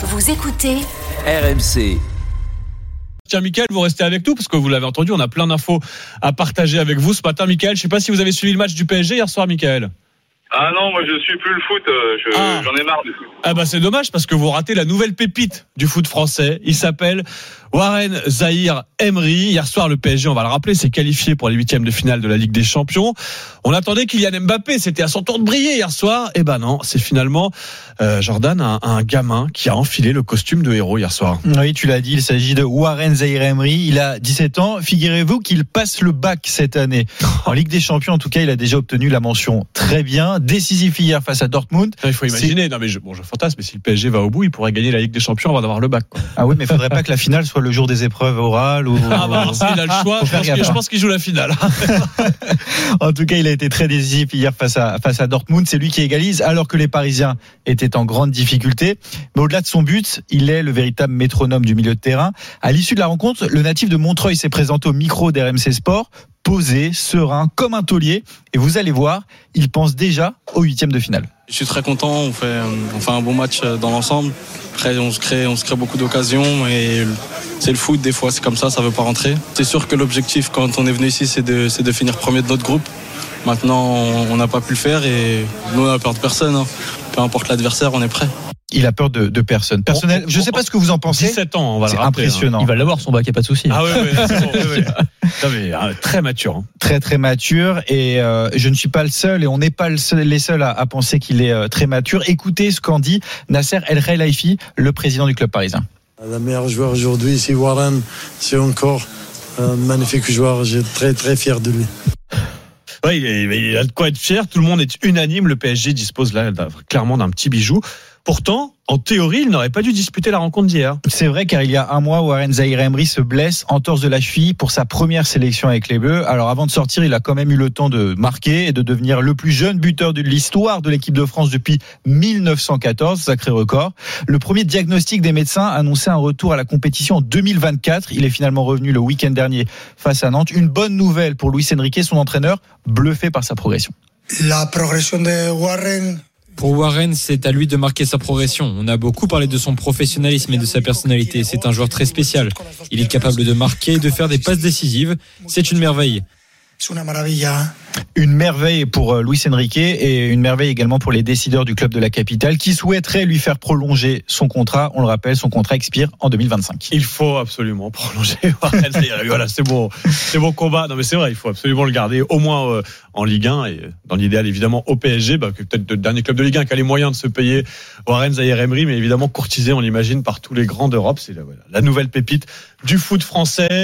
Vous écoutez RMC. Tiens, Michael, vous restez avec nous parce que vous l'avez entendu, on a plein d'infos à partager avec vous ce matin, Michael. Je sais pas si vous avez suivi le match du PSG hier soir, Michael. Ah non, moi je suis plus le foot, euh, je- Ah. j'en ai marre du foot. Ah bah c'est dommage parce que vous ratez la nouvelle pépite du foot français. Il s'appelle Warren Zahir Emery. Hier soir, le PSG, on va le rappeler, s'est qualifié pour les huitièmes de finale de la Ligue des Champions. On attendait Kylian Mbappé, c'était à son tour de briller hier soir. Et ben non, c'est finalement euh, Jordan, un, un gamin qui a enfilé le costume de héros hier soir. Oui, tu l'as dit, il s'agit de Warren Zahir Emery. Il a 17 ans. Figurez-vous qu'il passe le bac cette année. En Ligue des Champions, en tout cas, il a déjà obtenu la mention très bien. Décisif hier face à Dortmund. Il faut imaginer, non mais je, bon, je fantasme, mais si le PSG va au bout, il pourrait gagner la Ligue des Champions avant d'avoir le bac. quoi. Ah oui, mais il faudrait pas que la finale soit le jour des épreuves orales ou. Ah bah alors, s'il a le choix, pense, qu'il- je hein. pense qu'il joue la finale. En tout cas, il a été très décisif hier face à, face à Dortmund. C'est lui qui égalise alors que les Parisiens étaient en grande difficulté. Mais au-delà de son but, il est le véritable métronome du milieu de terrain. À l'issue de la rencontre, le natif de Montreuil s'est présenté au micro d'RMC Sport, posé, serein, comme un taulier. Et vous allez voir, il pense déjà au huitième de finale. Je suis très content, on fait, on fait un bon match euh, dans l'ensemble. Après, on se crée, on beaucoup d'occasions et c'est le foot, des fois c'est comme ça, ça veut pas rentrer. C'est sûr que l'objectif quand on est venu ici, c'est de, c'est de finir premier de notre groupe. Maintenant, on n'a pas pu le faire et nous, on n'a peur de personne. hein. Peu importe l'adversaire, on est prêt. Il a peur de, de personne. Personnel, je sais pas ce que vous en pensez. 17 ans, on va le C'est rappeler. hein. impressionnant. Il va l'avoir son bac, y a pas de souci. Ah oui, oui, c'est bon, oui, oui. Non, mais, euh, très mature. hein. très très mature et euh, je ne suis pas le seul et on n'est pas le seul- les seuls à, à penser qu'il est euh, très mature. Écoutez ce qu'en dit Nasser El Khelaifi, le président du club parisien. Le meilleur joueur aujourd'hui, c'est Warren. C'est encore un magnifique joueur. J'ai très très fier de lui. Ouais, il, il a de quoi être fier. Tout le monde est unanime. Le PSG dispose là clairement d'un petit bijou. Pourtant, en théorie, il n'aurait pas dû disputer la rencontre d'hier. C'est vrai car il y a un mois, Warren Zahir Emery se blesse en torse de la cheville pour sa première sélection avec les Bleus. Alors avant de sortir, il a quand même eu le temps de marquer et de devenir le plus jeune buteur de l'histoire de l'équipe de France depuis 1914, sacré record. Le premier diagnostic des médecins annonçait un retour à la compétition en 2024. Il est finalement revenu le week-end dernier face à Nantes. Une bonne nouvelle pour Luis Enrique, son entraîneur, bluffé par sa progression. La progression de Warren Pour Warren, c'est à lui de marquer sa progression. On a beaucoup parlé de son professionnalisme et de sa personnalité. C'est un joueur très spécial. Il est capable de marquer de faire des passes décisives. C'est une merveille. Maravilla. Une merveille pour euh, Luis Enrique et une merveille également pour les décideurs du club de la capitale qui souhaiteraient lui faire prolonger son contrat. On le rappelle, son contrat expire en 2025. Il faut absolument prolonger. Voilà, c'est bon, c'est bon combat. Non, mais c'est vrai, il faut absolument le garder au moins euh, en Ligue 1 et dans l'idéal évidemment au PSG, bah, que peut-être le dernier club de Ligue 1 qui a les moyens de se payer Warren Zahir Emery, mais évidemment courtisé, on l'imagine, par tous les grands d'Europe. C'est la, voilà, la nouvelle pépite du foot français.